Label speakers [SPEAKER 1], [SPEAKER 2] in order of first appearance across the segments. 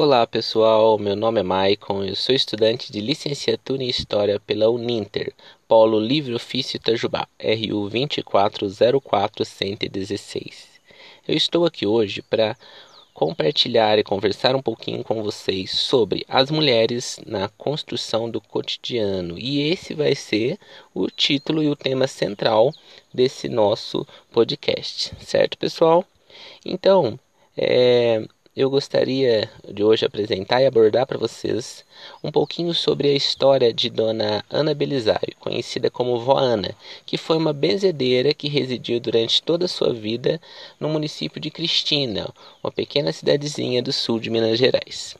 [SPEAKER 1] Olá pessoal, meu nome é Maicon, eu sou estudante de licenciatura em História pela Uninter, Polo Livre Ofício Itajubá, RU 2404116. Eu estou aqui hoje para compartilhar e conversar um pouquinho com vocês sobre as mulheres na construção do cotidiano. E esse vai ser o título e o tema central desse nosso podcast, certo pessoal? Então, é, eu gostaria de hoje apresentar e abordar para vocês um pouquinho sobre a história de Dona Ana Belisário, conhecida como Vó Ana, que foi uma benzedeira que residiu durante toda a sua vida no município de Cristina, uma pequena cidadezinha do sul de Minas Gerais.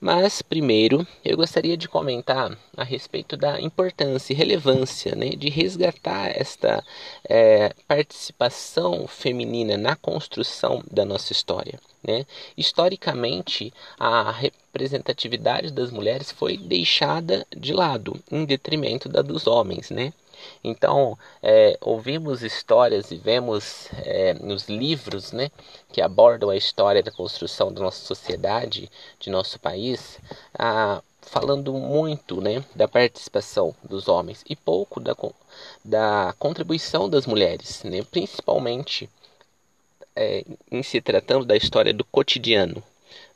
[SPEAKER 1] Mas, primeiro, eu gostaria de comentar a respeito da importância e relevância né, de resgatar esta é, participação feminina na construção da nossa história. Né? Historicamente, a representatividade das mulheres foi deixada de lado, em detrimento da dos homens. Né? Então, é, ouvimos histórias e vemos é, nos livros né, que abordam a história da construção da nossa sociedade, de nosso país, a, falando muito né, da participação dos homens e pouco da, da contribuição das mulheres, né, principalmente é, em se tratando da história do cotidiano.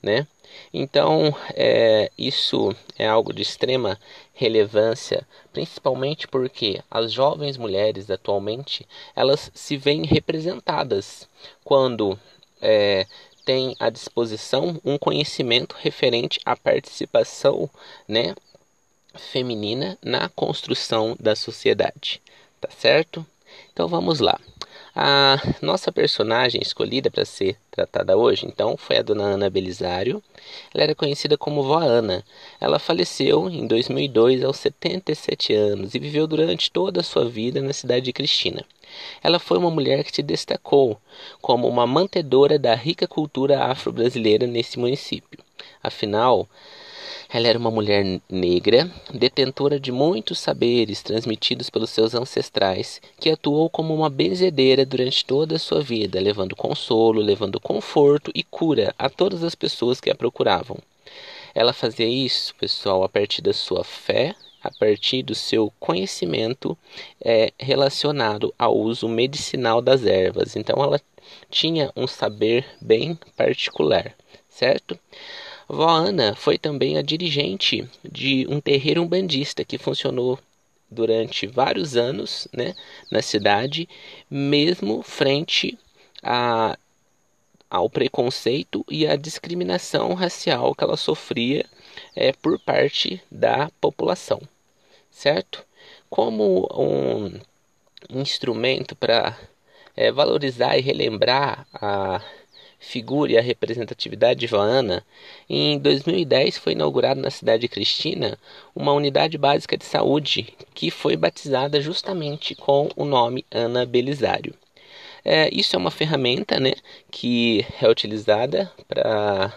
[SPEAKER 1] Né? Então, é, isso é algo de extrema relevância, principalmente porque as jovens mulheres atualmente elas se veem representadas quando é, têm à disposição um conhecimento referente à participação, né, feminina na construção da sociedade, tá certo? Então vamos lá. A nossa personagem escolhida para ser tratada hoje, então, foi a dona Ana Belisário. Ela era conhecida como Vó Ana. Ela faleceu em 2002 aos 77 anos e viveu durante toda a sua vida na cidade de Cristina. Ela foi uma mulher que se destacou como uma mantedora da rica cultura afro-brasileira nesse município. Afinal, ela era uma mulher negra, detentora de muitos saberes transmitidos pelos seus ancestrais, que atuou como uma benzedeira durante toda a sua vida, levando consolo, levando conforto e cura a todas as pessoas que a procuravam. Ela fazia isso, pessoal, a partir da sua fé, a partir do seu conhecimento é, relacionado ao uso medicinal das ervas. Então, ela tinha um saber bem particular, certo? Vó Ana foi também a dirigente de um terreiro umbandista que funcionou durante vários anos né, na cidade, mesmo frente a, ao preconceito e à discriminação racial que ela sofria é, por parte da população, certo? Como um instrumento para é, valorizar e relembrar a figura e a representatividade de Joana, em 2010 foi inaugurada na cidade de Cristina uma unidade básica de saúde que foi batizada justamente com o nome Ana Belisário. É, isso é uma ferramenta né, que é utilizada para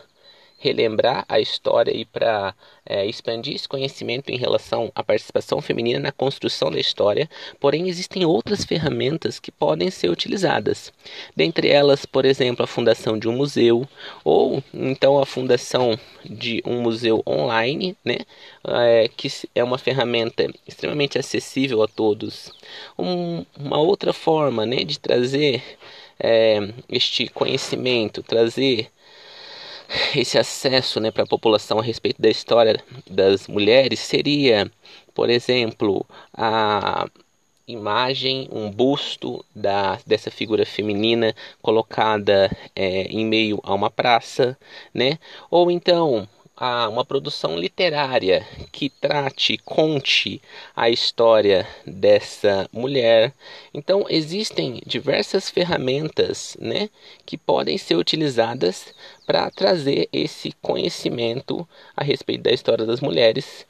[SPEAKER 1] relembrar a história e para é, expandir esse conhecimento em relação à participação feminina na construção da história, porém existem outras ferramentas que podem ser utilizadas. Dentre elas, por exemplo, a fundação de um museu ou então a fundação de um museu online, né, é, que é uma ferramenta extremamente acessível a todos. Um, uma outra forma né, de trazer é, este conhecimento, trazer esse acesso né, para a população a respeito da história das mulheres seria, por exemplo, a imagem, um busto da, dessa figura feminina colocada é, em meio a uma praça, né? Ou então a uma produção literária que trate, conte a história dessa mulher. Então existem diversas ferramentas, né, que podem ser utilizadas para trazer esse conhecimento a respeito da história das mulheres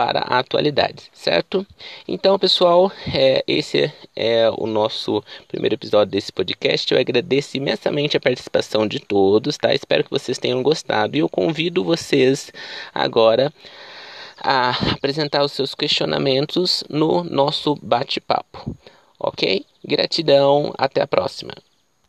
[SPEAKER 1] para a atualidade, certo? Então, pessoal, é, esse é o nosso primeiro episódio desse podcast. Eu agradeço imensamente a participação de todos, tá? Espero que vocês tenham gostado e eu convido vocês agora a apresentar os seus questionamentos no nosso bate-papo, ok? Gratidão, até a próxima.